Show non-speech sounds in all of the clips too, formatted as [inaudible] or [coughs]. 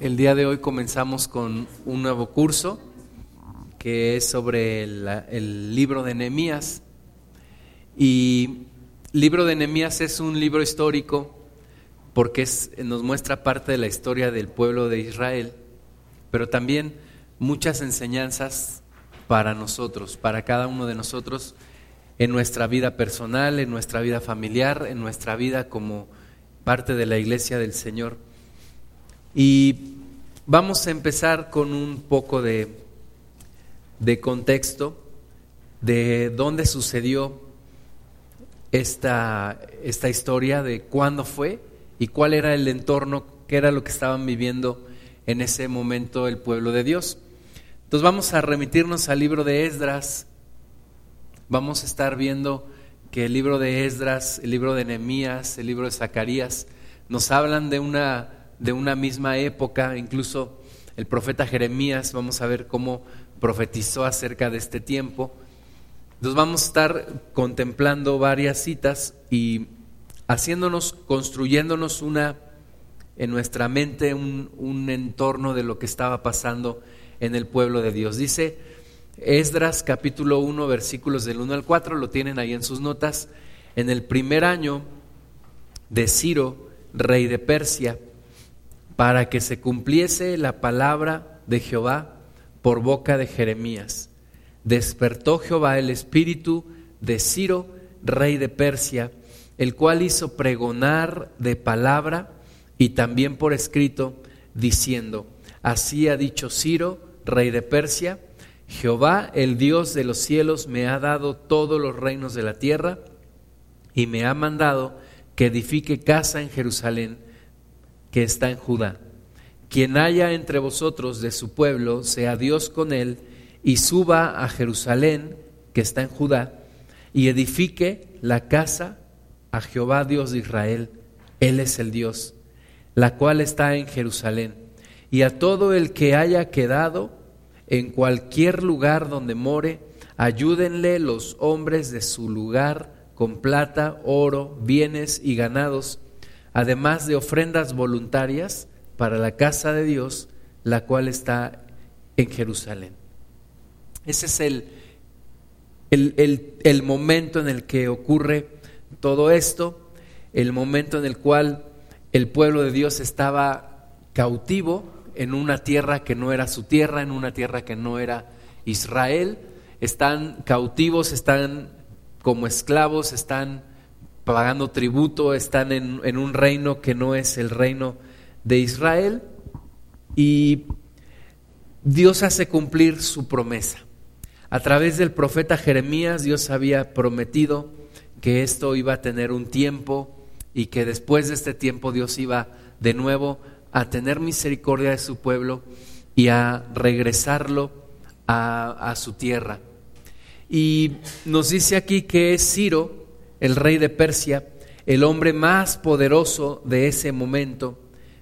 El día de hoy comenzamos con un nuevo curso que es sobre el, el libro de Nehemías. Y libro de Nehemías es un libro histórico porque es, nos muestra parte de la historia del pueblo de Israel, pero también muchas enseñanzas para nosotros, para cada uno de nosotros en nuestra vida personal, en nuestra vida familiar, en nuestra vida como parte de la iglesia del Señor. Y vamos a empezar con un poco de, de contexto de dónde sucedió esta, esta historia, de cuándo fue y cuál era el entorno, qué era lo que estaban viviendo en ese momento el pueblo de Dios. Entonces vamos a remitirnos al libro de Esdras, vamos a estar viendo que el libro de Esdras, el libro de Nehemías, el libro de Zacarías, nos hablan de una de una misma época, incluso el profeta Jeremías, vamos a ver cómo profetizó acerca de este tiempo. Entonces vamos a estar contemplando varias citas y haciéndonos, construyéndonos una en nuestra mente un, un entorno de lo que estaba pasando en el pueblo de Dios. Dice Esdras capítulo 1 versículos del 1 al 4, lo tienen ahí en sus notas, en el primer año de Ciro, rey de Persia, para que se cumpliese la palabra de Jehová por boca de Jeremías. Despertó Jehová el espíritu de Ciro, rey de Persia, el cual hizo pregonar de palabra y también por escrito, diciendo, así ha dicho Ciro, rey de Persia, Jehová, el Dios de los cielos, me ha dado todos los reinos de la tierra y me ha mandado que edifique casa en Jerusalén que está en Judá. Quien haya entre vosotros de su pueblo, sea Dios con él, y suba a Jerusalén, que está en Judá, y edifique la casa a Jehová Dios de Israel. Él es el Dios, la cual está en Jerusalén. Y a todo el que haya quedado en cualquier lugar donde more, ayúdenle los hombres de su lugar con plata, oro, bienes y ganados además de ofrendas voluntarias para la casa de Dios, la cual está en Jerusalén. Ese es el, el, momento en el que ocurre todo esto, el momento en el cual el pueblo de Dios estaba cautivo en una tierra que no era su tierra, en una tierra que no era Israel, están cautivos, están como esclavos, están pagando tributo, están en, un reino que no es el reino de Israel y Dios hace cumplir su promesa. A través del profeta Jeremías Dios había prometido que esto iba a tener un tiempo y que después de este tiempo Dios iba de nuevo a tener misericordia de su pueblo y a regresarlo a, a su tierra. Y nos dice aquí que es Ciro, el rey de Persia, el hombre más poderoso de ese momento,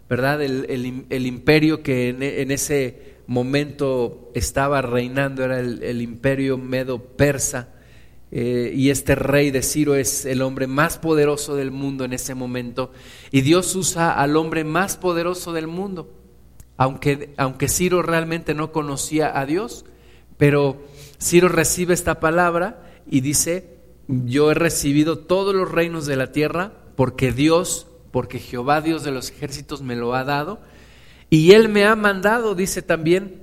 ¿verdad? El, imperio que en, ese momento estaba reinando era el, imperio medo-persa. Eh, y este rey de Ciro es el hombre más poderoso del mundo en ese momento. Y Dios usa al hombre más poderoso del mundo. Aunque, aunque Ciro realmente no conocía a Dios, pero Ciro recibe esta palabra y dice, yo he recibido todos los reinos de la tierra porque Dios, porque Jehová Dios de los ejércitos me lo ha dado. Y Él me ha mandado, dice también,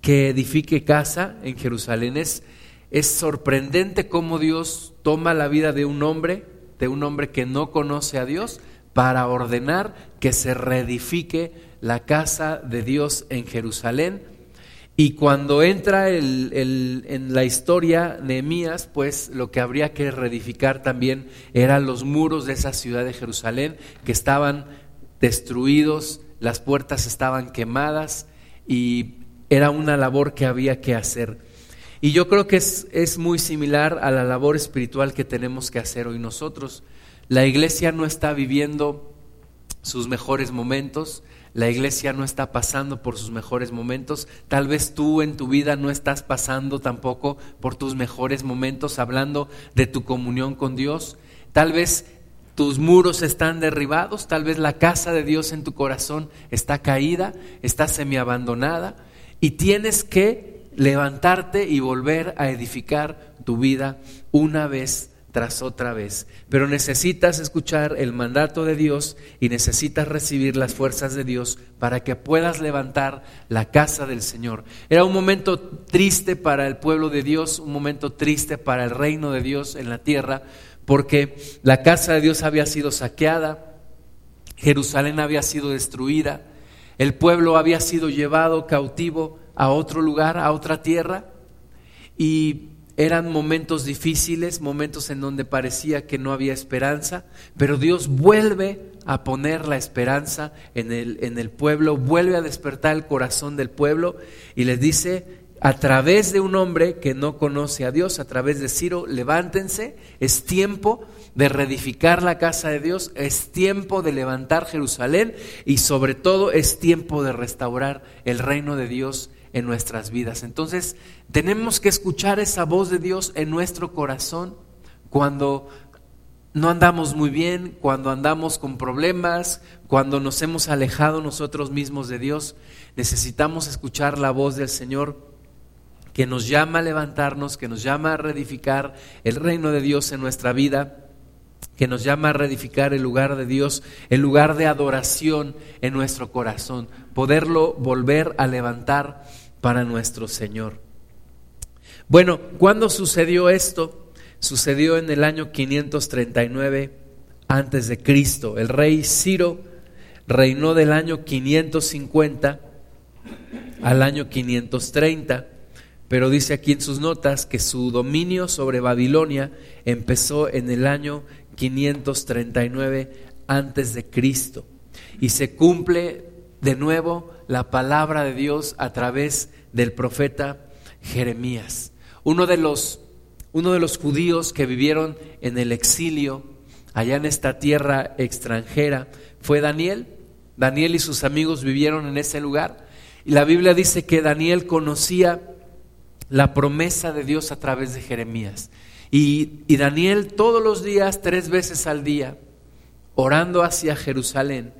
que edifique casa en Jerusalén. Es, es sorprendente cómo Dios toma la vida de un hombre, de un hombre que no conoce a Dios, para ordenar que se reedifique la casa de Dios en Jerusalén y cuando entra en la historia Nehemías, pues lo que habría que reedificar también eran los muros de esa ciudad de Jerusalén que estaban destruidos, las puertas estaban quemadas y era una labor que había que hacer. Y yo creo que es, es muy similar a la labor espiritual que tenemos que hacer hoy nosotros. La iglesia no está viviendo sus mejores momentos, la iglesia no está pasando por sus mejores momentos. Tal vez tú en tu vida no estás pasando tampoco por tus mejores momentos, hablando de tu comunión con Dios. Tal vez tus muros están derribados, tal vez la casa de Dios en tu corazón está caída, está semiabandonada y tienes que levantarte y volver a edificar tu vida una vez tras otra vez. Pero necesitas escuchar el mandato de Dios y necesitas recibir las fuerzas de Dios para que puedas levantar la casa del Señor. Era un momento triste para el pueblo de Dios, un momento triste para el reino de Dios en la tierra, porque la casa de Dios había sido saqueada, Jerusalén había sido destruida, el pueblo había sido llevado cautivo a otro lugar, a otra tierra, y eran momentos difíciles, momentos en donde parecía que no había esperanza, pero Dios vuelve a poner la esperanza en el, en el pueblo, vuelve a despertar el corazón del pueblo y les dice, a través de un hombre que no conoce a Dios, a través de Ciro, levántense, es tiempo de reedificar la casa de Dios, es tiempo de levantar Jerusalén y sobre todo es tiempo de restaurar el reino de Dios en nuestras vidas. Entonces, tenemos que escuchar esa voz de Dios en nuestro corazón cuando no andamos muy bien, cuando andamos con problemas, cuando nos hemos alejado nosotros mismos de Dios. Necesitamos escuchar la voz del Señor que nos llama a levantarnos, que nos llama a reedificar el reino de Dios en nuestra vida, que nos llama a reedificar el lugar de Dios, el lugar de adoración en nuestro corazón, poderlo volver a levantar para nuestro Señor. Bueno, ¿cuándo sucedió esto? Sucedió en el año 539 antes de Cristo. El rey Ciro reinó del año 550 al año 530 pero dice aquí en sus notas que su dominio sobre Babilonia empezó en el año 539 antes de Cristo y se cumple de nuevo la palabra de Dios a través del profeta Jeremías. Uno de los uno de los judíos que vivieron en el exilio allá en esta tierra extranjera fue Daniel. Daniel y sus amigos vivieron en ese lugar y la Biblia dice que Daniel conocía la promesa de Dios a través de Jeremías. Y, Daniel todos los días, tres veces al día, orando hacia Jerusalén,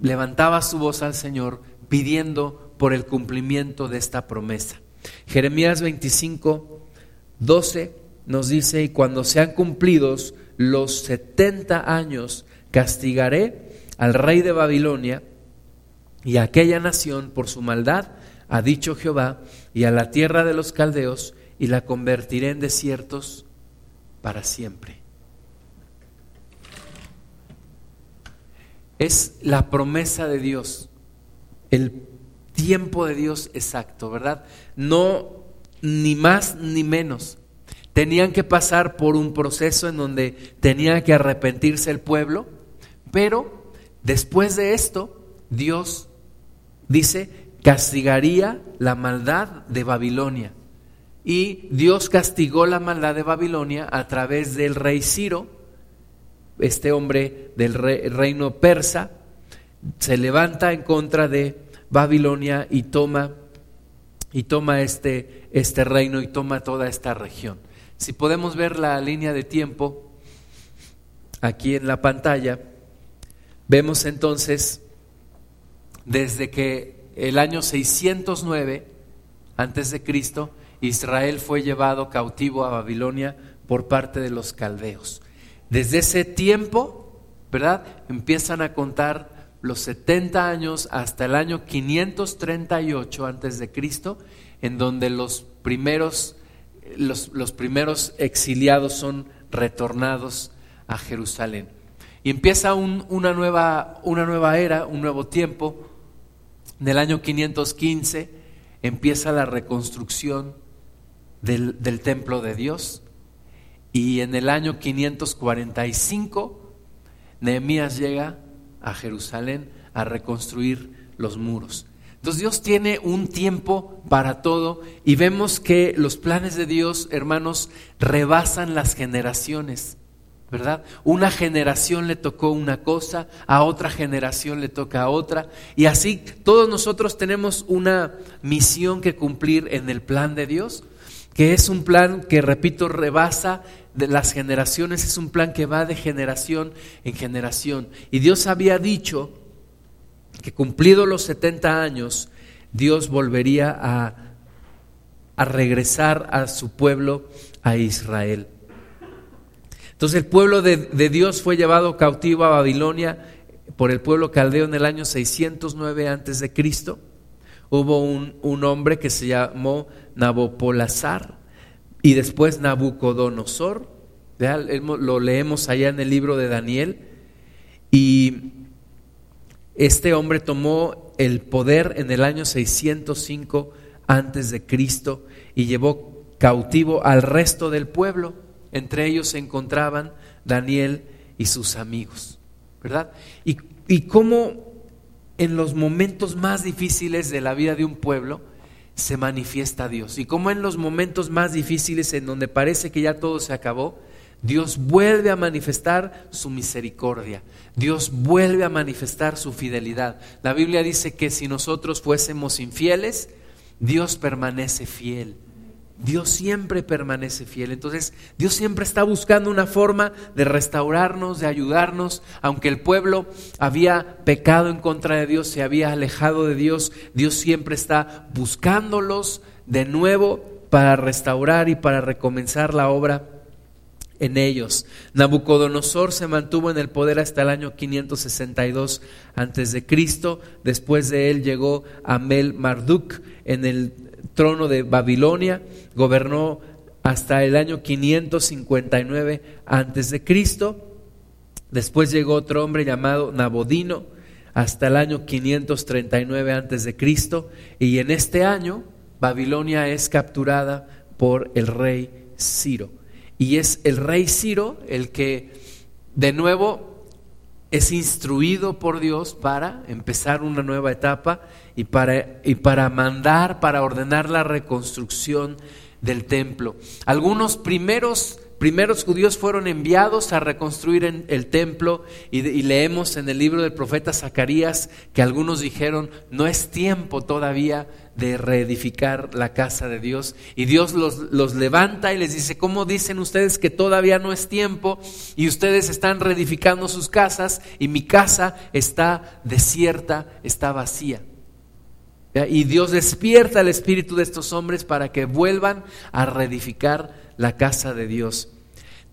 levantaba su voz al Señor pidiendo por el cumplimiento de esta promesa. Jeremías 25, 12 nos dice, y cuando sean cumplidos los 70 años, castigaré al rey de Babilonia y a aquella nación por su maldad ha dicho Jehová, y a la tierra de los caldeos, y la convertiré en desiertos para siempre. Es la promesa de Dios, el tiempo de Dios exacto, ¿verdad? No ni más ni menos. Tenían que pasar por un proceso en donde tenía que arrepentirse el pueblo, pero después de esto, Dios dice castigaría la maldad de Babilonia. Y Dios castigó la maldad de Babilonia a través del rey Ciro, este hombre del reino persa, se levanta en contra de Babilonia y toma y toma este, este reino y toma toda esta región. Si podemos ver la línea de tiempo aquí en la pantalla, vemos entonces desde que el año 609 antes de Cristo, Israel fue llevado cautivo a Babilonia por parte de los caldeos. Desde ese tiempo, ¿verdad? Empiezan a contar los 70 años hasta el año 538 antes de Cristo, en donde los primeros los, los primeros exiliados son retornados a Jerusalén. Y empieza una, nueva, una nueva era, un nuevo tiempo, en el año 515 empieza la reconstrucción del, templo de Dios y en el año 545 Nehemías llega a Jerusalén a reconstruir los muros. Entonces Dios tiene un tiempo para todo y vemos que los planes de Dios, hermanos, rebasan las generaciones. ¿verdad? Una generación le tocó una cosa, a otra generación le toca a otra, y así todos nosotros tenemos una misión que cumplir en el plan de Dios, que es un plan que, repito, rebasa de las generaciones es un plan que va de generación en generación. Y Dios había dicho que cumplidos los 70 años, Dios volvería a, a regresar a su pueblo, a Israel. Entonces el pueblo de, Dios fue llevado cautivo a Babilonia por el pueblo caldeo en el año 609 antes de Cristo. Hubo un, un hombre que se llamó Nabopolazar y después Nabucodonosor. Lo leemos allá en el libro de Daniel. Y este hombre tomó el poder en el año 605 antes de Cristo y llevó cautivo al resto del pueblo. Entre ellos se encontraban Daniel y sus amigos, ¿verdad? Y, y cómo en los momentos más difíciles de la vida de un pueblo se manifiesta Dios. Y cómo en los momentos más difíciles en donde parece que ya todo se acabó, Dios vuelve a manifestar su misericordia. Dios vuelve a manifestar su fidelidad. La Biblia dice que si nosotros fuésemos infieles, Dios permanece fiel. Dios siempre permanece fiel. Entonces, Dios siempre está buscando una forma de restaurarnos, de ayudarnos. Aunque el pueblo había pecado en contra de Dios, se había alejado de Dios, Dios siempre está buscándolos de nuevo para restaurar y para recomenzar la obra en ellos. Nabucodonosor se mantuvo en el poder hasta el año 562 antes de Cristo. Después de él llegó Amel Marduk en el trono de Babilonia, gobernó hasta el año 559 antes de Cristo. Después llegó otro hombre llamado Nabodino hasta el año 539 antes de Cristo y en este año Babilonia es capturada por el rey Ciro. Y es el rey Ciro el que de nuevo es instruido por Dios para empezar una nueva etapa y para, y para mandar, para ordenar la reconstrucción del templo. Algunos primeros primeros judíos fueron enviados a reconstruir el templo y, leemos en el libro del profeta Zacarías que algunos dijeron, no es tiempo todavía de reedificar la casa de Dios. Y Dios los, los levanta y les dice, ¿cómo dicen ustedes que todavía no es tiempo y ustedes están reedificando sus casas y mi casa está desierta, está vacía? Y Dios despierta el espíritu de estos hombres para que vuelvan a reedificar la casa de Dios.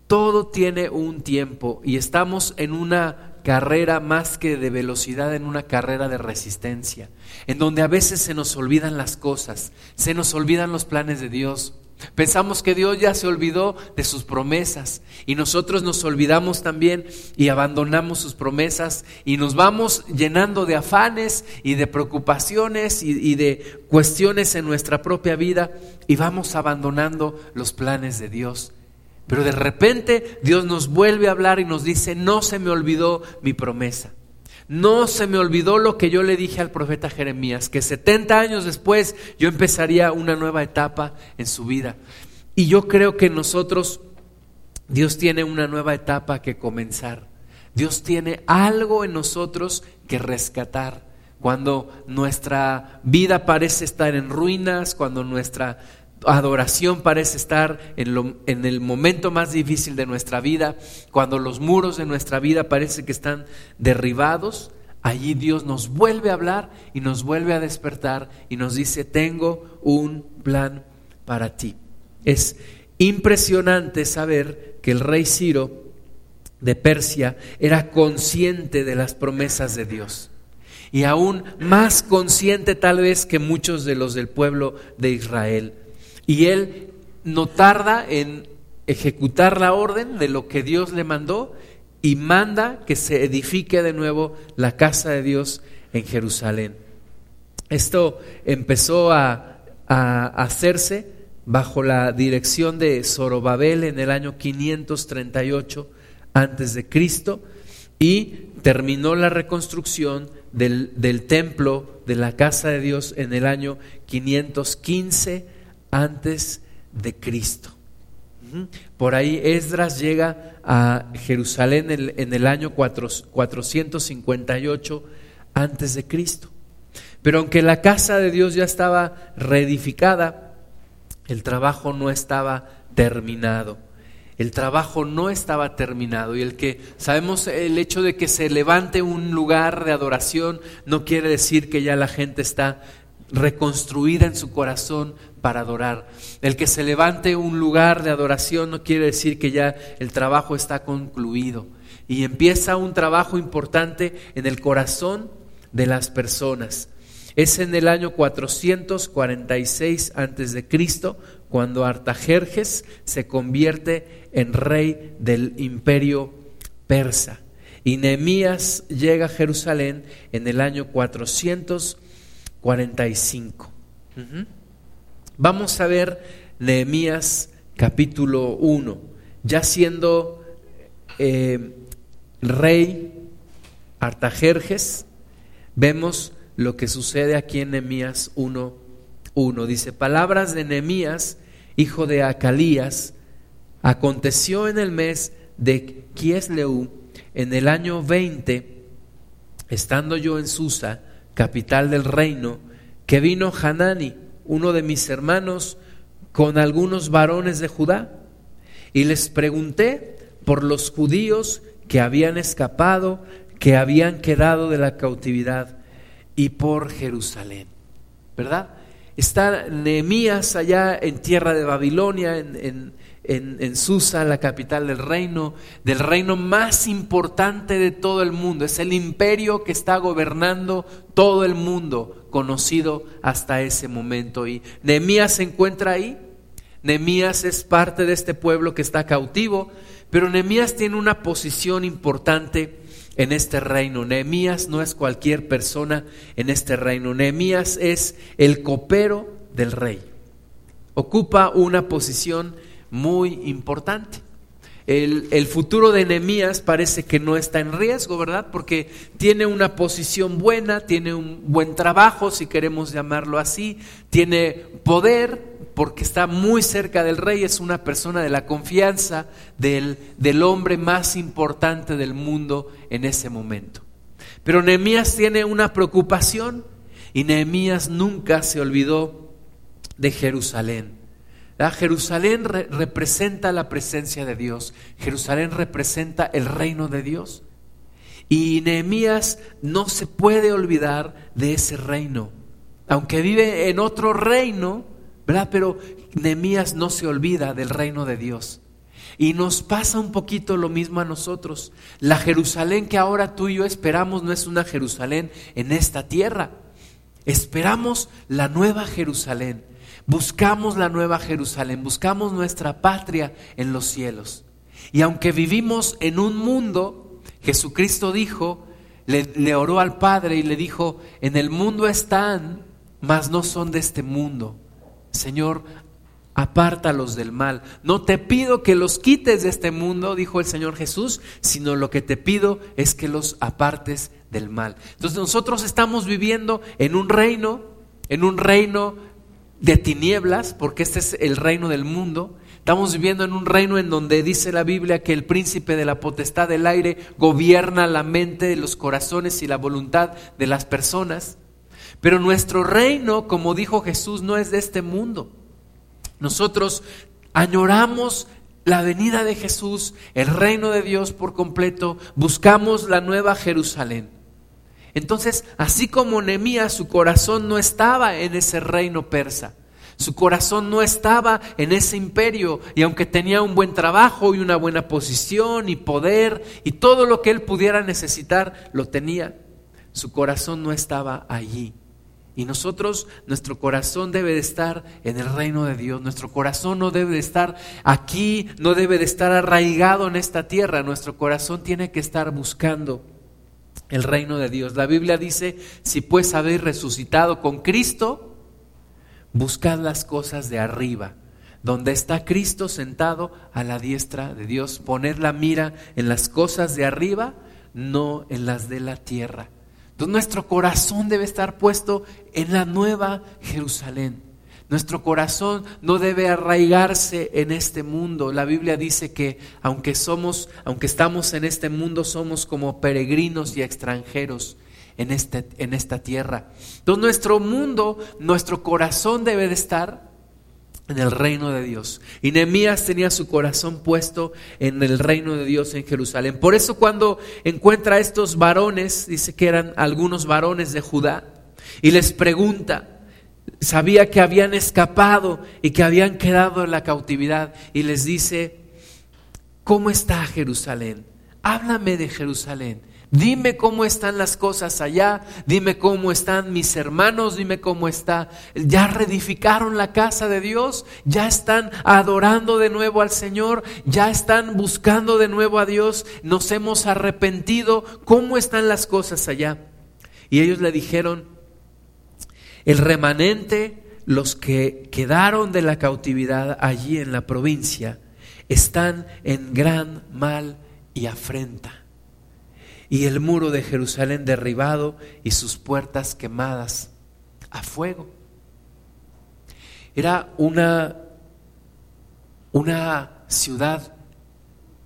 Todo tiene un tiempo y estamos en una carrera más que de velocidad, en una carrera de resistencia, en donde a veces se nos olvidan las cosas, se nos olvidan los planes de Dios. Pensamos que Dios ya se olvidó de sus promesas y nosotros nos olvidamos también y abandonamos sus promesas y nos vamos llenando de afanes y de preocupaciones y, de cuestiones en nuestra propia vida y vamos abandonando los planes de Dios. Pero de repente Dios nos vuelve a hablar y nos dice, no se me olvidó mi promesa. No se me olvidó lo que yo le dije al profeta Jeremías, que 70 años después yo empezaría una nueva etapa en su vida. Y yo creo que nosotros, Dios tiene una nueva etapa que comenzar. Dios tiene algo en nosotros que rescatar. Cuando nuestra vida parece estar en ruinas, cuando nuestra adoración parece estar en, en, el momento más difícil de nuestra vida, cuando los muros de nuestra vida parece que están derribados, allí Dios nos vuelve a hablar y nos vuelve a despertar y nos dice, tengo un plan para ti. Es impresionante saber que el rey Ciro de Persia era consciente de las promesas de Dios y aún más consciente tal vez que muchos de los del pueblo de Israel. Y él no tarda en ejecutar la orden de lo que Dios le mandó y manda que se edifique de nuevo la casa de Dios en Jerusalén. Esto empezó a, hacerse bajo la dirección de Zorobabel en el año 538 antes de Cristo y terminó la reconstrucción del, del, templo de la casa de Dios en el año 515 antes de Cristo. Por ahí Esdras llega a Jerusalén en el, año 458 antes de Cristo. Pero aunque la casa de Dios ya estaba reedificada, el trabajo no estaba terminado. El trabajo no estaba terminado y el que sabemos el hecho de que se levante un lugar de adoración no quiere decir que ya la gente está reconstruida en su corazón para adorar. El que se levante un lugar de adoración no quiere decir que ya el trabajo está concluido. Y empieza un trabajo importante en el corazón de las personas. Es en el año 446 antes de Cristo cuando Artajerjes se convierte en rey del imperio persa. Y Nehemías llega a Jerusalén en el año 445. Vamos a ver Nehemías capítulo 1, ya siendo eh, rey Artajerjes, vemos lo que sucede aquí en Nehemías 1, 1. Dice, palabras de Nehemías, hijo de Acalías, aconteció en el mes de Kiesleu, en el año 20, estando yo en Susa, capital del reino, que vino Hanani, uno de mis hermanos, con algunos varones de Judá, y les pregunté por los judíos que habían escapado, que habían quedado de la cautividad, y por Jerusalén. ¿Verdad? Está Nehemías allá en tierra de Babilonia, en, en, Susa, la capital del reino, del reino más importante de todo el mundo. Es el imperio que está gobernando todo el mundo, conocido hasta ese momento. Y Nehemías se encuentra ahí. Nehemías es parte de este pueblo que está cautivo, pero Nehemías tiene una posición importante en este reino. Nehemías no es cualquier persona en este reino. Nehemías es el copero del rey. Ocupa una posición muy importante. El, el, futuro de Nehemías parece que no está en riesgo, ¿verdad? Porque tiene una posición buena, tiene un buen trabajo, si queremos llamarlo así, tiene poder, porque está muy cerca del rey, es una persona de la confianza del, del hombre más importante del mundo en ese momento. Pero Nehemías tiene una preocupación y Nehemías nunca se olvidó de Jerusalén. Jerusalén representa la presencia de Dios, Jerusalén representa el reino de Dios. Y Nehemías no se puede olvidar de ese reino. Aunque vive en otro reino, ¿verdad? Pero Nehemías no se olvida del reino de Dios. Y nos pasa un poquito lo mismo a nosotros. La Jerusalén que ahora tú y yo esperamos no es una Jerusalén en esta tierra. Esperamos la nueva Jerusalén. Buscamos la nueva Jerusalén. Buscamos nuestra patria en los cielos. Y aunque vivimos en un mundo, Jesucristo dijo, le, oró al Padre y le dijo, en el mundo están, mas no son de este mundo. Señor, apártalos del mal. No te pido que los quites de este mundo, dijo el Señor Jesús, sino lo que te pido es que los apartes del mal. Entonces nosotros estamos viviendo en un reino, en un reino de tinieblas, porque este es el reino del mundo. Estamos viviendo en un reino en donde dice la Biblia que el príncipe de la potestad del aire gobierna la mente, los corazones y la voluntad de las personas. Pero nuestro reino, como dijo Jesús, no es de este mundo. Nosotros añoramos la venida de Jesús, el reino de Dios por completo, buscamos la nueva Jerusalén. Entonces, así como Nehemías, su corazón no estaba en ese reino persa. Su corazón no estaba en ese imperio y aunque tenía un buen trabajo y una buena posición y poder y todo lo que él pudiera necesitar, lo tenía, su corazón no estaba allí. Y nosotros, nuestro corazón debe de estar en el reino de Dios. Nuestro corazón no debe de estar aquí, no debe de estar arraigado en esta tierra. Nuestro corazón tiene que estar buscando el reino de Dios. La Biblia dice, si pues habéis resucitado con Cristo, buscad las cosas de arriba, donde está Cristo sentado a la diestra de Dios. Poned la mira en las cosas de arriba, no en las de la tierra. Entonces nuestro corazón debe estar puesto en la nueva Jerusalén. Nuestro corazón no debe arraigarse en este mundo. La Biblia dice que aunque somos, aunque estamos en este mundo, somos como peregrinos y extranjeros en, este, en esta tierra. Entonces nuestro mundo, nuestro corazón debe de estar en el reino de Dios. Y Nehemías tenía su corazón puesto en el reino de Dios en Jerusalén. Por eso cuando encuentra a estos varones, dice que eran algunos varones de Judá, y les pregunta, sabía que habían escapado y que habían quedado en la cautividad, y les dice, ¿cómo está Jerusalén? Háblame de Jerusalén. Dime cómo están las cosas allá, dime cómo están mis hermanos, dime cómo está. Ya reedificaron la casa de Dios, ya están adorando de nuevo al Señor, ya están buscando de nuevo a Dios, nos hemos arrepentido, ¿cómo están las cosas allá? Y ellos le dijeron, el remanente, los que quedaron de la cautividad allí en la provincia, están en gran mal y afrenta y el muro de Jerusalén derribado y sus puertas quemadas a fuego. Era una, una ciudad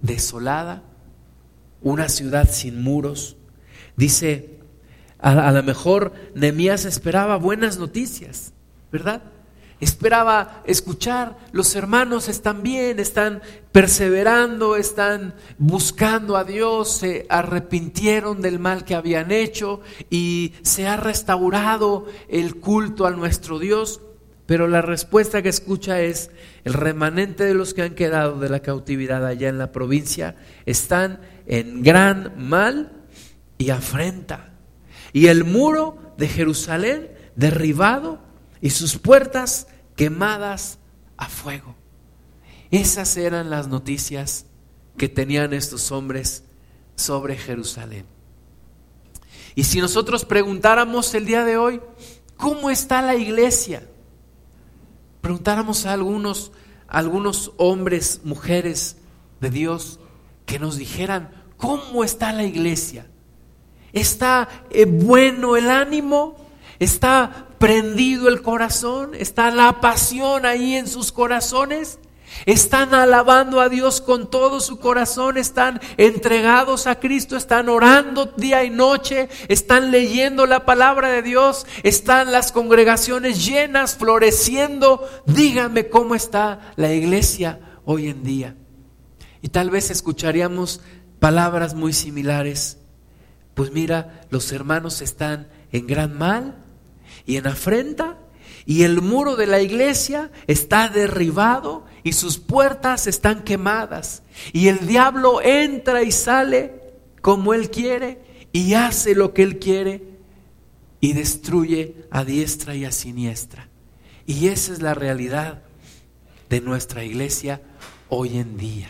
desolada, una ciudad sin muros. Dice, a, a lo mejor Nehemías esperaba buenas noticias, ¿verdad? esperaba escuchar, los hermanos están bien, están perseverando, están buscando a Dios, se arrepintieron del mal que habían hecho y se ha restaurado el culto a nuestro Dios. Pero la respuesta que escucha es, el remanente de los que han quedado de la cautividad allá en la provincia están en gran mal y afrenta. Y el muro de Jerusalén derribado y sus puertas quemadas a fuego. Esas eran las noticias que tenían estos hombres sobre Jerusalén. Y si nosotros preguntáramos el día de hoy, ¿cómo está la iglesia? Preguntáramos a algunos, algunos hombres, mujeres de Dios que nos dijeran, ¿cómo está la iglesia? ¿Está eh, bueno el ánimo? ¿Está prendido el corazón? ¿Está la pasión ahí en sus corazones? Están alabando a Dios con todo su corazón, están entregados a Cristo, están orando día y noche, están leyendo la palabra de Dios, están las congregaciones llenas, floreciendo. Dígame cómo está la iglesia hoy en día. Y tal vez escucharíamos palabras muy similares. Pues mira, los hermanos están en gran mal, y en afrenta y el muro de la iglesia está derribado y sus puertas están quemadas y el diablo entra y sale como él quiere y hace lo que él quiere y destruye a diestra y a siniestra. Y esa es la realidad de nuestra iglesia hoy en día.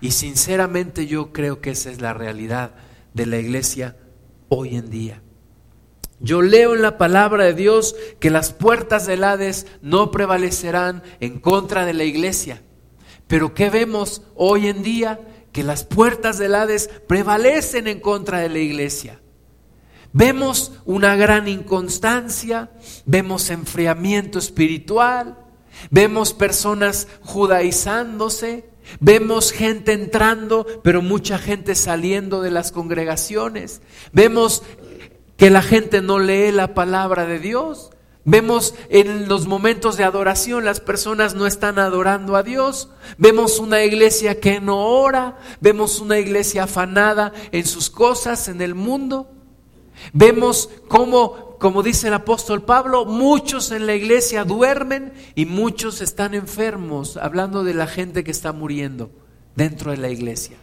Y sinceramente yo creo que esa es la realidad de la iglesia hoy en día. Yo leo en la palabra de Dios que las puertas del Hades no prevalecerán en contra de la iglesia. Pero ¿qué vemos hoy en día? Que las puertas del Hades prevalecen en contra de la iglesia. Vemos una gran inconstancia, vemos enfriamiento espiritual, vemos personas judaizándose, Vemos gente entrando, pero mucha gente saliendo de las congregaciones. Vemos que la gente no lee la palabra de Dios. Vemos en los momentos de adoración las personas no están adorando a Dios. Vemos una iglesia que no ora. Vemos una iglesia afanada en sus cosas, en el mundo. Vemos cómo, como dice el apóstol Pablo, muchos en la iglesia duermen y muchos están enfermos, hablando de la gente que está muriendo dentro de la iglesia.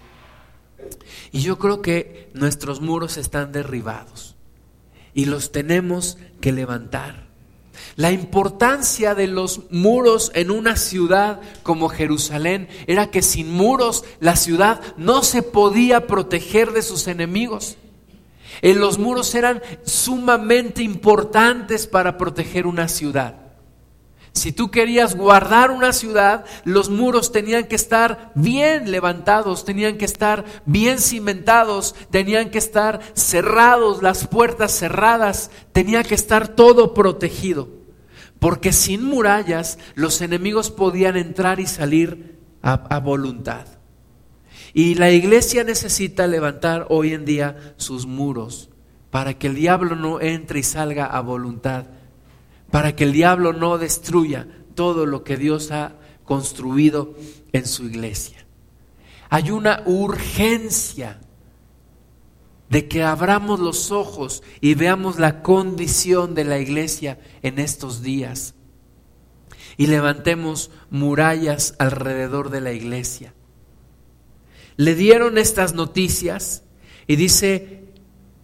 Y yo creo que nuestros muros están derribados y los tenemos que levantar. La importancia de los muros en una ciudad como Jerusalén era que sin muros la ciudad no se podía proteger de sus enemigos. En los muros eran sumamente importantes para proteger una ciudad. Si tú querías guardar una ciudad, los muros tenían que estar bien levantados, tenían que estar bien cimentados, tenían que estar cerrados, las puertas cerradas, tenía que estar todo protegido. Porque sin murallas los enemigos podían entrar y salir a, voluntad. Y la iglesia necesita levantar hoy en día sus muros para que el diablo no entre y salga a voluntad para que el diablo no destruya todo lo que Dios ha construido en su iglesia. Hay una urgencia de que abramos los ojos y veamos la condición de la iglesia en estos días y levantemos murallas alrededor de la iglesia. Le dieron estas noticias y dice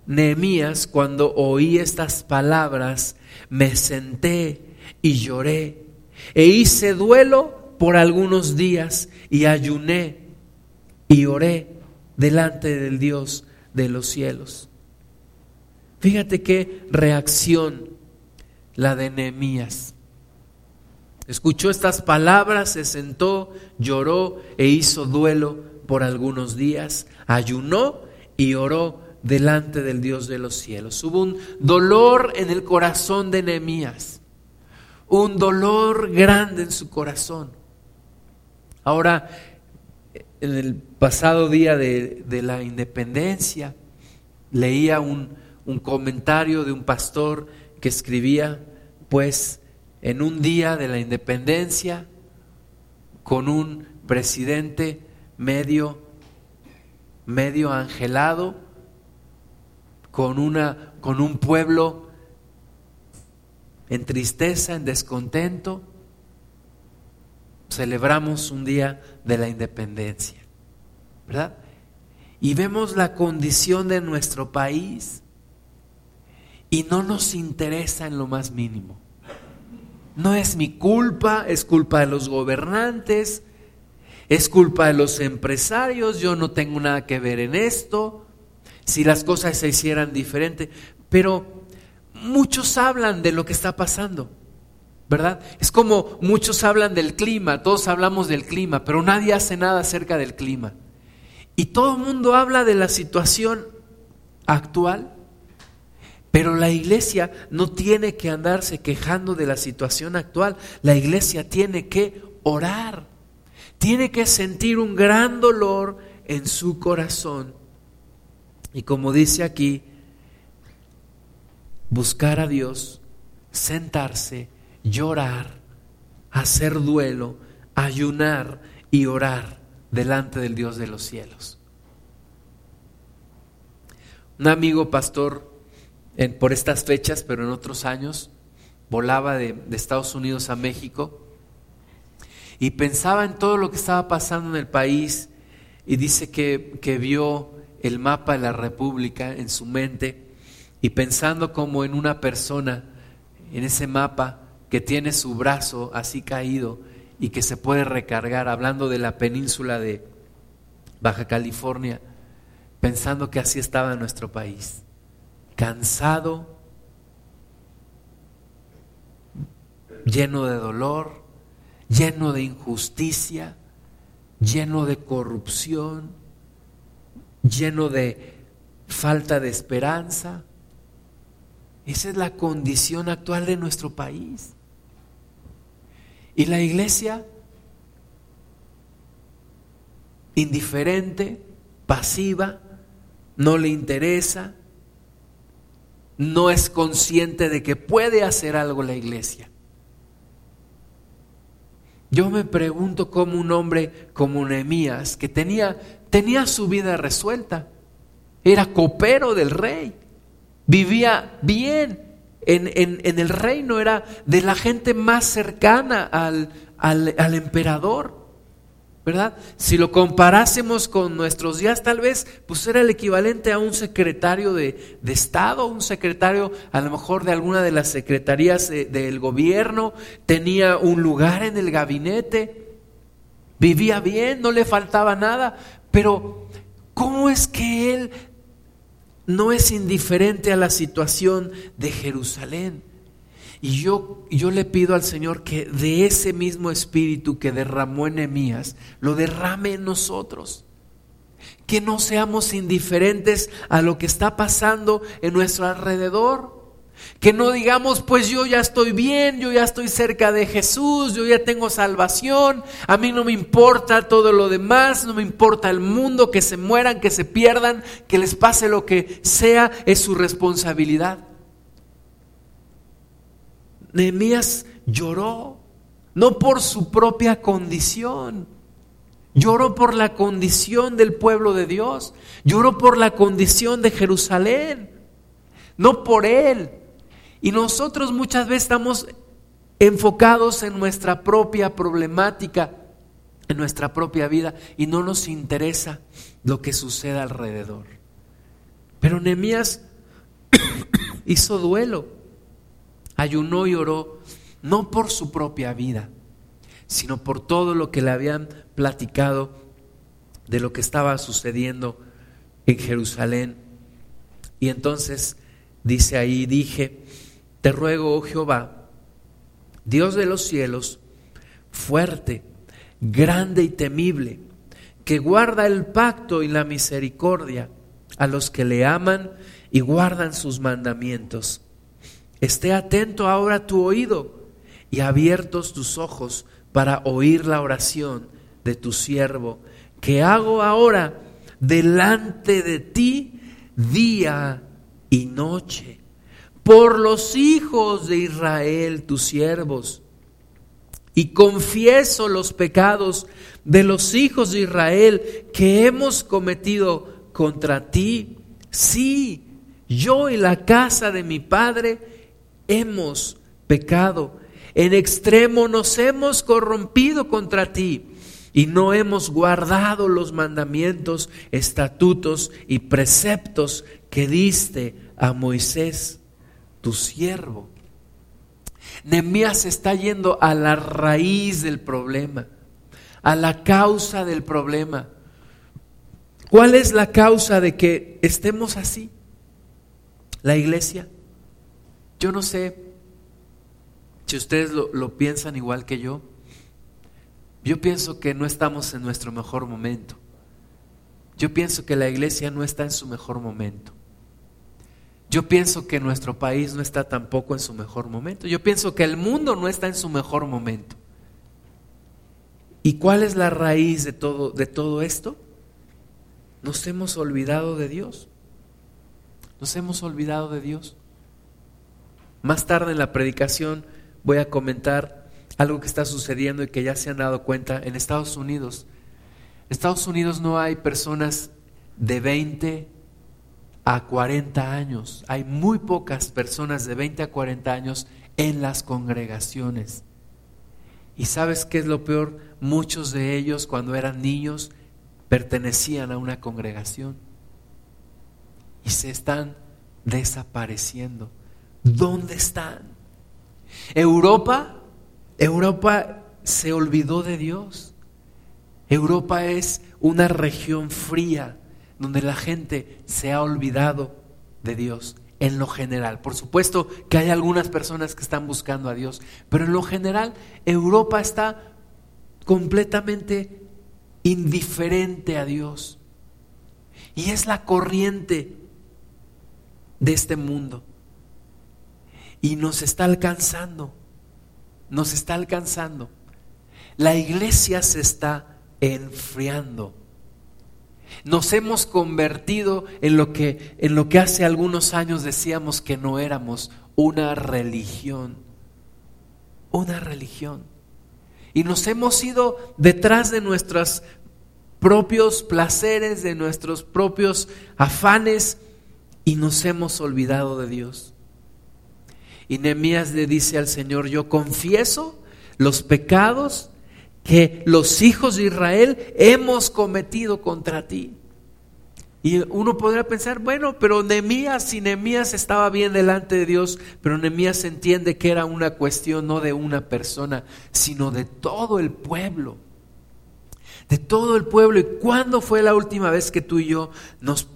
Nehemías, cuando oí estas palabras, me senté y lloré e hice duelo por algunos días y ayuné y oré delante del Dios de los cielos. Fíjate qué reacción la de Nehemías. Escuchó estas palabras, se sentó, lloró e hizo duelo por algunos días, ayunó y oró delante del Dios de los cielos. Hubo un dolor en el corazón de Nehemías, un dolor grande en su corazón. Ahora, en el pasado día de, la independencia, leía un, un comentario de un pastor que escribía, pues, en un día de la independencia, con un presidente medio, medio angelado, con, una, con un pueblo en tristeza, en descontento, celebramos un día de la independencia, ¿verdad? Y vemos la condición de nuestro país y no nos interesa en lo más mínimo. No es mi culpa, es culpa de los gobernantes, es culpa de los empresarios, yo no tengo nada que ver en esto, si las cosas se hicieran diferente, pero muchos hablan de lo que está pasando. ¿verdad? Es como muchos hablan del clima, todos hablamos del clima, pero nadie hace nada acerca del clima. Y todo el mundo habla de la situación actual, pero la iglesia no tiene que andarse quejando de la situación actual, la iglesia tiene que orar, tiene que sentir un gran dolor en su corazón. Y como dice aquí, buscar a Dios, sentarse llorar, hacer duelo, ayunar y orar delante del Dios de los cielos. Un amigo pastor por estas fechas, pero en otros años, volaba de Estados Unidos a México y pensaba en todo lo que estaba pasando en el país y dice que, que vio el mapa de la República en su mente y pensando como en una persona en ese mapa, que tiene su brazo así caído y que se puede recargar, hablando de la península de Baja California, pensando que así estaba nuestro país, cansado, lleno de dolor, lleno de injusticia, lleno de corrupción, lleno de falta de esperanza. Esa es la condición actual de nuestro país. Y la iglesia, indiferente, pasiva, no le interesa, no es consciente de que puede hacer algo la iglesia. Yo me pregunto cómo un hombre como Nehemías, que tenía, tenía su vida resuelta, era copero del rey, vivía bien, en, el reino, era de la gente más cercana al, al, emperador. ¿Verdad? Si lo comparásemos con nuestros días, tal vez pues era el equivalente a un secretario de, Estado, un secretario a lo mejor de alguna de las secretarías del gobierno, tenía un lugar en el gabinete, vivía bien, no le faltaba nada, pero ¿cómo es que él no es indiferente a la situación de Jerusalén. Y yo, yo le pido al Señor que de ese mismo espíritu que derramó en Emías, lo derrame en nosotros. Que no seamos indiferentes a lo que está pasando en nuestro alrededor. Que no digamos, pues yo ya estoy bien, yo ya estoy cerca de Jesús, yo ya tengo salvación, a mí no me importa todo lo demás, no me importa el mundo, que se mueran, que se pierdan, que les pase lo que sea, es su responsabilidad. Nehemías lloró, no por su propia condición. Lloró por la condición del pueblo de Dios. Lloró por la condición de Jerusalén, no por él. Y nosotros muchas veces estamos enfocados en nuestra propia problemática, en nuestra propia vida, y no nos interesa lo que sucede alrededor. Pero Nehemías [coughs] hizo duelo, ayunó y oró, no por su propia vida, sino por todo lo que le habían platicado de lo que estaba sucediendo en Jerusalén. Y entonces dice ahí, dije, te ruego, oh Jehová, Dios de los cielos, fuerte, grande y temible, que guarda el pacto y la misericordia a los que le aman y guardan sus mandamientos. Esté atento ahora tu oído y abiertos tus ojos para oír la oración de tu siervo, que hago ahora delante de ti día y noche, por los hijos de Israel, tus siervos. Y confieso los pecados de los hijos de Israel que hemos cometido contra ti. Sí, yo y la casa de mi padre hemos pecado. En extremo nos hemos corrompido contra ti y no hemos guardado los mandamientos, estatutos y preceptos que diste a Moisés, tu siervo. Nemías está yendo a la raíz del problema, a la causa del problema. ¿Cuál es la causa de que estemos así? La iglesia. Yo no sé si ustedes lo, piensan igual que yo. Yo pienso que no estamos en nuestro mejor momento. Yo pienso que la iglesia no está en su mejor momento. Yo pienso que nuestro país no está tampoco en su mejor momento. Yo pienso que el mundo no está en su mejor momento. ¿Y cuál es la raíz de todo, de todo esto? Nos hemos olvidado de Dios. Nos hemos olvidado de Dios. Más tarde en la predicación voy a comentar algo que está sucediendo y que ya se han dado cuenta en Estados Unidos. Estados Unidos no hay personas de 20 a 40 años. Hay muy pocas personas de 20 a 40 años en las congregaciones. ¿Y sabes qué es lo peor? Muchos de ellos cuando eran niños pertenecían a una congregación y se están desapareciendo. ¿Dónde están? Europa Europa se olvidó de Dios. Europa es una región fría donde la gente se ha olvidado de Dios en lo general. Por supuesto que hay algunas personas que están buscando a Dios, pero en lo general Europa está completamente indiferente a Dios. Y es la corriente de este mundo. Y nos está alcanzando nos está alcanzando. La iglesia se está enfriando. Nos hemos convertido en lo que en lo que hace algunos años decíamos que no éramos, una religión. Una religión. Y nos hemos ido detrás de nuestros propios placeres, de nuestros propios afanes y nos hemos olvidado de Dios. Y Nehemías le dice al Señor, yo confieso los pecados que los hijos de Israel hemos cometido contra ti. Y uno podría pensar, bueno, pero Nehemías, si Nehemías estaba bien delante de Dios, pero Nehemías entiende que era una cuestión no de una persona, sino de todo el pueblo. De todo el pueblo. ¿Y cuándo fue la última vez que tú y yo nos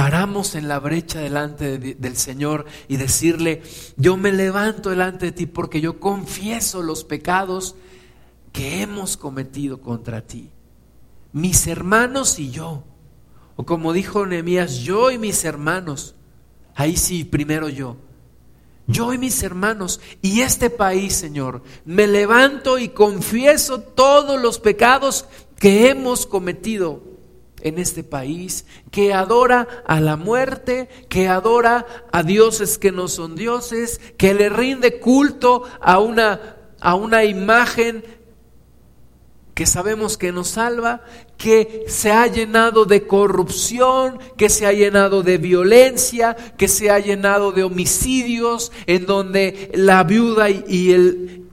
paramos en la brecha delante del Señor y decirle, yo me levanto delante de ti porque yo confieso los pecados que hemos cometido contra ti. Mis hermanos y yo. O como dijo Nehemías, yo y mis hermanos. Ahí sí, primero yo. Yo y mis hermanos y este país, Señor, me levanto y confieso todos los pecados que hemos cometido en este país, que adora a la muerte, que adora a dioses que no son dioses, que le rinde culto a una a una imagen que sabemos que nos salva, que se ha llenado de corrupción, que se ha llenado de violencia, que se ha llenado de homicidios, en donde la viuda y el,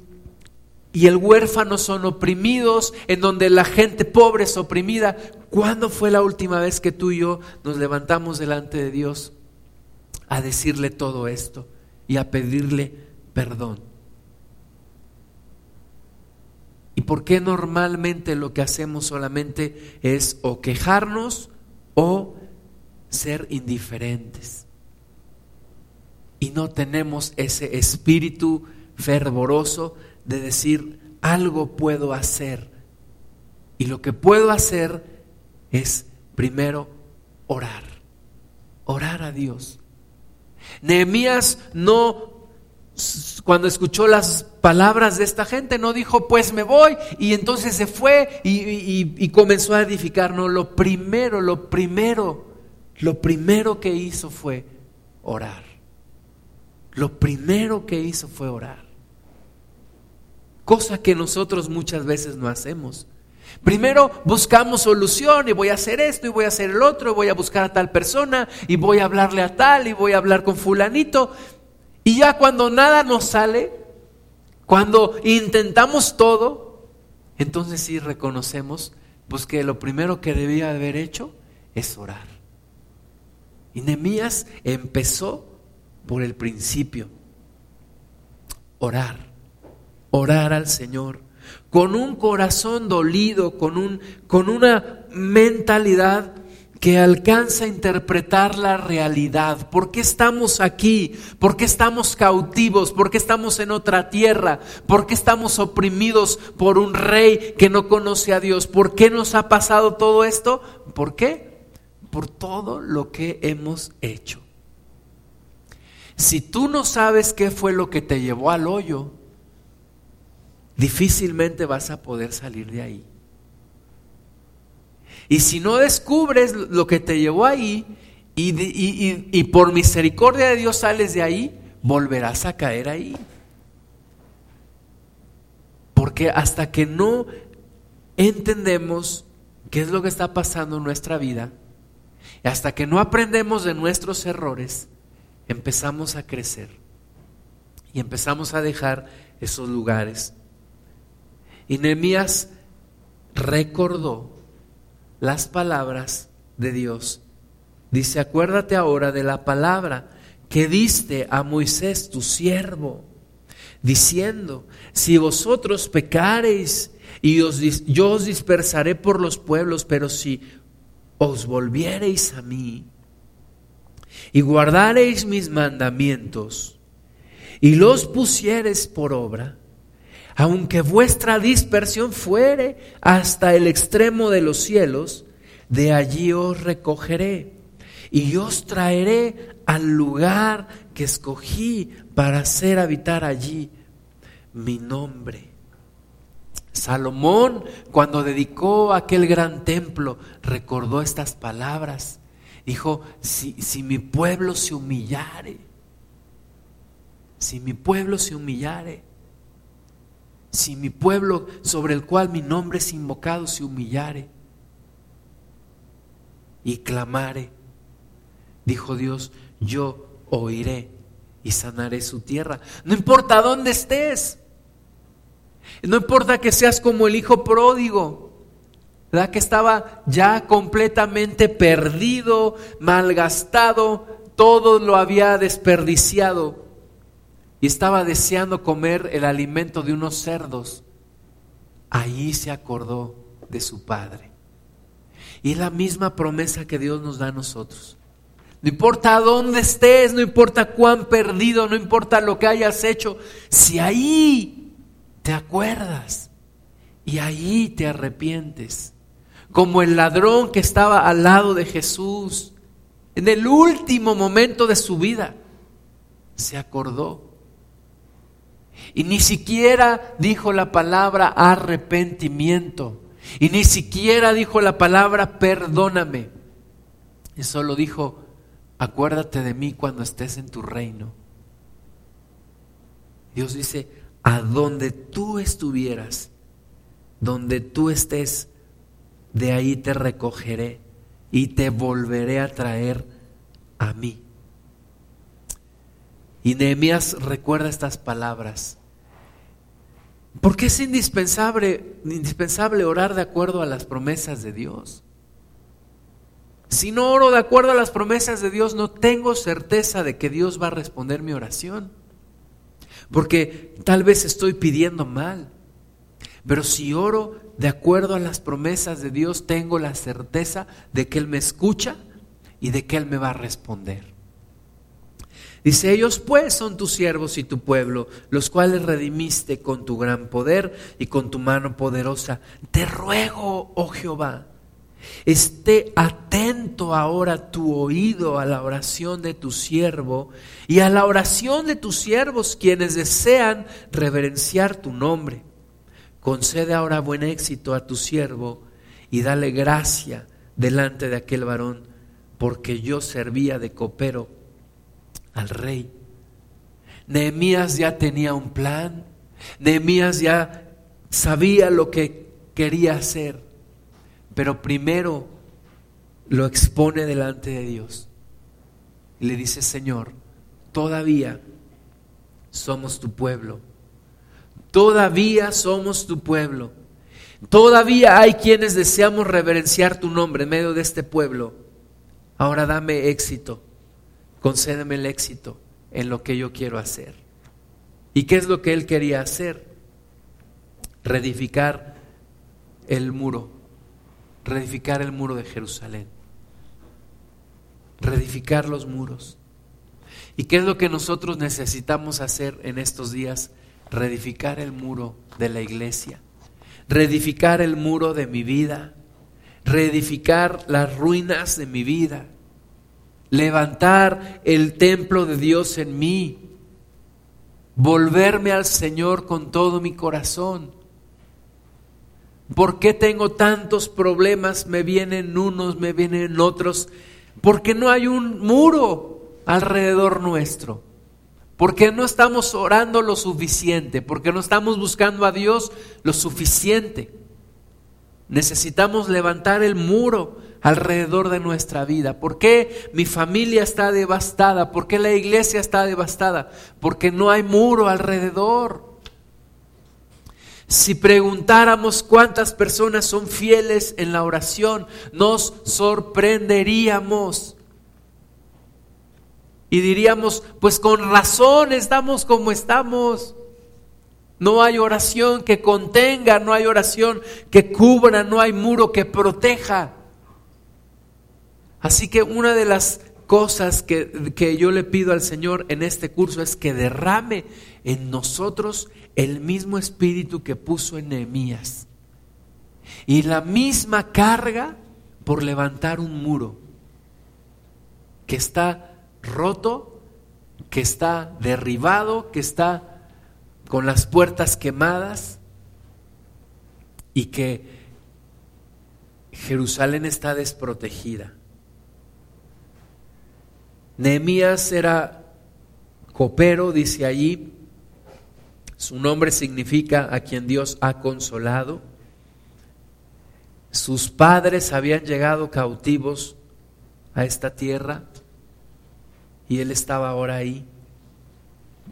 y el huérfano son oprimidos, en donde la gente pobre es oprimida. ¿Cuándo fue la última vez que tú y yo nos levantamos delante de Dios a decirle todo esto y a pedirle perdón? ¿Y por qué normalmente lo que hacemos solamente es o quejarnos o ser indiferentes? Y no tenemos ese espíritu fervoroso de decir, algo puedo hacer. Y lo que puedo hacer es primero orar, orar a Dios. Nehemías no cuando escuchó las palabras de esta gente, no dijo, pues me voy, y entonces se fue y, comenzó a edificar. No, lo primero, lo primero, lo primero que hizo fue orar. Lo primero que hizo fue orar. Cosa que nosotros muchas veces no hacemos. Primero buscamos solución y voy a hacer esto y voy a hacer el otro y voy a buscar a tal persona y voy a hablarle a tal y voy a hablar con fulanito y ya cuando nada nos sale, cuando intentamos todo, entonces sí reconocemos pues que lo primero que debía haber hecho es orar. Y Nehemías empezó por el principio. Orar. Orar al Señor con un corazón dolido, con un con una mentalidad que alcanza a interpretar la realidad. ¿Por qué estamos aquí? ¿Por qué estamos cautivos? ¿Por qué estamos en otra tierra? ¿Por qué estamos oprimidos por un rey que no conoce a Dios? ¿Por qué nos ha pasado todo esto? ¿Por qué? Por todo lo que hemos hecho. Si tú no sabes qué fue lo que te llevó al hoyo, difícilmente vas a poder salir de ahí. Y si no descubres lo que te llevó ahí y, por misericordia de Dios sales de ahí, volverás a caer ahí. Porque hasta que no entendemos qué es lo que está pasando en nuestra vida, hasta que no aprendemos de nuestros errores, empezamos a crecer y empezamos a dejar esos lugares. Y Nehemías recordó las palabras de Dios. Dice, acuérdate ahora de la palabra que diste a Moisés, tu siervo, diciendo, si vosotros pecareis y yo os dispersaré por los pueblos, pero si os volviereis a mí y guardareis mis mandamientos y los pusiereis por obra, aunque vuestra dispersión fuere hasta el extremo de los cielos, de allí os recogeré y os traeré al lugar que escogí para hacer habitar allí mi nombre. Salomón, cuando dedicó aquel gran templo, recordó estas palabras. Dijo, si, si mi pueblo se humillare, si mi pueblo se humillare, si mi pueblo sobre el cual mi nombre es invocado se humillare y clamare, dijo Dios, yo oiré y sanaré su tierra. No importa dónde estés, no importa que seas como el hijo pródigo, ¿verdad? que estaba ya completamente perdido, malgastado, todo lo había desperdiciado y estaba deseando comer el alimento de unos cerdos, ahí se acordó de su Padre. Y es la misma promesa que Dios nos da a nosotros. No importa dónde estés, no importa cuán perdido, no importa lo que hayas hecho, si ahí te acuerdas y ahí te arrepientes, como el ladrón que estaba al lado de Jesús, en el último momento de su vida, se acordó y ni siquiera dijo la palabra arrepentimiento. Y ni siquiera dijo la palabra perdóname. Y solo dijo, acuérdate de mí cuando estés en tu reino. Dios dice, a donde tú estuvieras, donde tú estés, de ahí te recogeré y te volveré a traer a mí. Y Nehemías recuerda estas palabras. Porque es indispensable, indispensable orar de acuerdo a las promesas de Dios. Si no oro de acuerdo a las promesas de Dios, no tengo certeza de que Dios va a responder mi oración. Porque tal vez estoy pidiendo mal. Pero si oro de acuerdo a las promesas de Dios, tengo la certeza de que Él me escucha y de que Él me va a responder. Dice, ellos pues son tus siervos y tu pueblo, los cuales redimiste con tu gran poder y con tu mano poderosa. Te ruego, oh Jehová, esté atento ahora tu oído a la oración de tu siervo y a la oración de tus siervos quienes desean reverenciar tu nombre. Concede ahora buen éxito a tu siervo y dale gracia delante de aquel varón, porque yo servía de copero al rey. Nehemías ya tenía un plan, Nehemías ya sabía lo que quería hacer, pero primero lo expone delante de Dios. Y le dice, Señor, todavía somos tu pueblo, todavía somos tu pueblo, todavía hay quienes deseamos reverenciar tu nombre en medio de este pueblo, ahora dame éxito concédeme el éxito en lo que yo quiero hacer. ¿Y qué es lo que él quería hacer? Reedificar el muro, reedificar el muro de Jerusalén, reedificar los muros. ¿Y qué es lo que nosotros necesitamos hacer en estos días? Reedificar el muro de la iglesia, reedificar el muro de mi vida, reedificar las ruinas de mi vida, levantar el templo de Dios en mí, volverme al Señor con todo mi corazón. ¿Por qué tengo tantos problemas? Me vienen unos, me vienen otros. Porque no hay un muro alrededor nuestro. Porque no estamos orando lo suficiente. Porque no estamos buscando a Dios lo suficiente. Necesitamos levantar el muro alrededor de nuestra vida? ¿Por qué mi familia está devastada? ¿Por qué la iglesia está devastada? Porque no hay muro alrededor. Si preguntáramos cuántas personas son fieles en la oración, nos sorprenderíamos. Y diríamos, pues con razón estamos como estamos. No hay oración que contenga, no hay oración que cubra, no hay muro que proteja. Así que una de las cosas que, yo le pido al Señor en este curso es que derrame en nosotros el mismo espíritu que puso en Nehemías. Y la misma carga por levantar un muro que está roto, que está derribado, que está con las puertas quemadas y que Jerusalén está desprotegida. Nehemías era copero, dice allí. Su nombre significa a quien Dios ha consolado. Sus padres habían llegado cautivos a esta tierra y él estaba ahora ahí,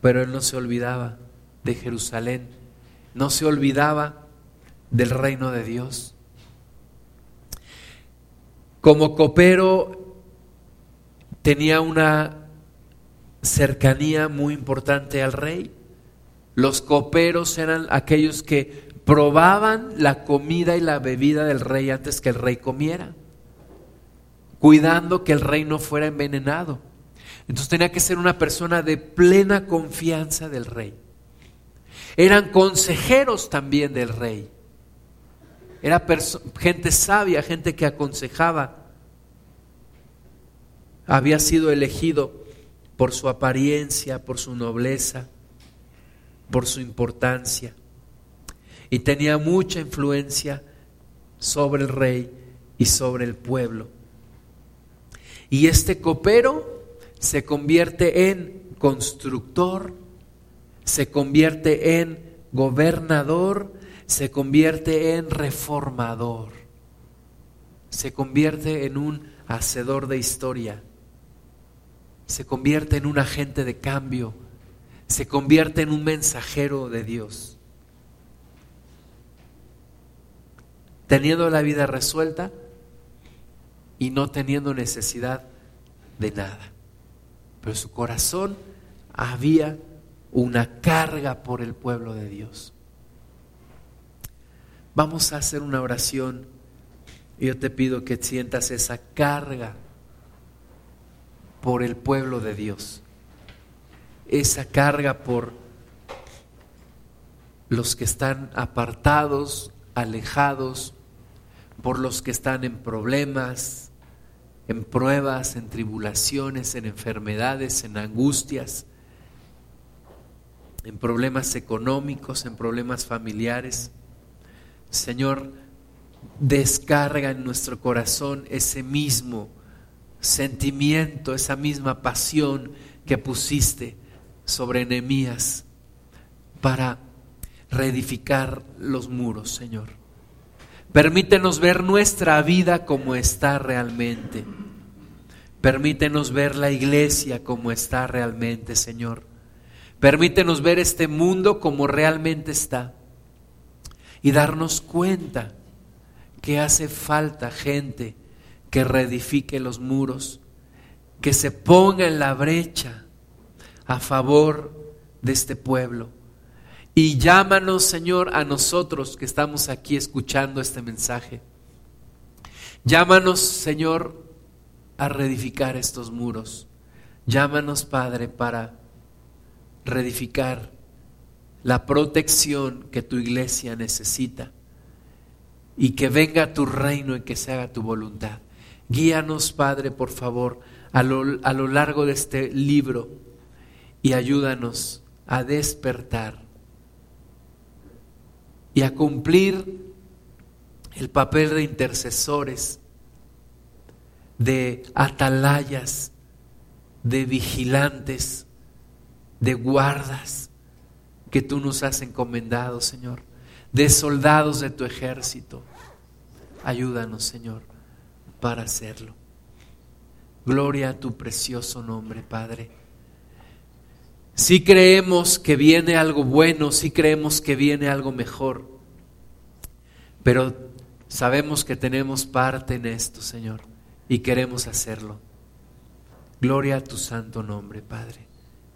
pero él no se olvidaba de Jerusalén, no se olvidaba del reino de Dios. Como copero tenía una cercanía muy importante al rey. Los coperos eran aquellos que probaban la comida y la bebida del rey antes que el rey comiera, cuidando que el rey no fuera envenenado. Entonces tenía que ser una persona de plena confianza del rey. Eran consejeros también del rey. Era gente sabia, gente que aconsejaba había sido elegido por su apariencia, por su nobleza, por su importancia. Y tenía mucha influencia sobre el rey y sobre el pueblo. Y este copero se convierte en constructor, se convierte en gobernador, se convierte en reformador, se convierte en un hacedor de historia, se convierte en un agente de cambio, se convierte en un mensajero de Dios. Teniendo la vida resuelta y no teniendo necesidad de nada. Pero su corazón había una carga por el pueblo de Dios. Vamos a hacer una oración y yo te pido que sientas esa carga por el pueblo de Dios, esa carga por los que están apartados, alejados, por los que están en problemas, en pruebas, en tribulaciones, en enfermedades, en angustias en problemas económicos, en problemas familiares. Señor, descarga en nuestro corazón ese mismo sentimiento, esa misma pasión que pusiste sobre Nehemías para reedificar los muros, Señor. Permítenos ver nuestra vida como está realmente. Permítenos ver la iglesia como está realmente, Señor. Permítenos ver este mundo como realmente está y darnos cuenta que hace falta gente que reedifique los muros, que se ponga en la brecha a favor de este pueblo. Y llámanos, Señor, a nosotros que estamos aquí escuchando este mensaje. Llámanos, Señor, a reedificar estos muros. Llámanos, Padre, para reedificar la protección que tu iglesia necesita y que venga tu reino y que se haga tu voluntad. Guíanos, Padre, por favor, a lo, a lo largo de este libro y ayúdanos a despertar y a cumplir el papel de intercesores, de atalayas, de vigilantes de guardas que tú nos has encomendado, Señor, de soldados de tu ejército. Ayúdanos, Señor, para hacerlo. Gloria a tu precioso nombre, Padre. Si creemos que viene algo bueno, si creemos que viene algo mejor, pero sabemos que tenemos parte en esto, Señor, y queremos hacerlo. Gloria a tu santo nombre, Padre.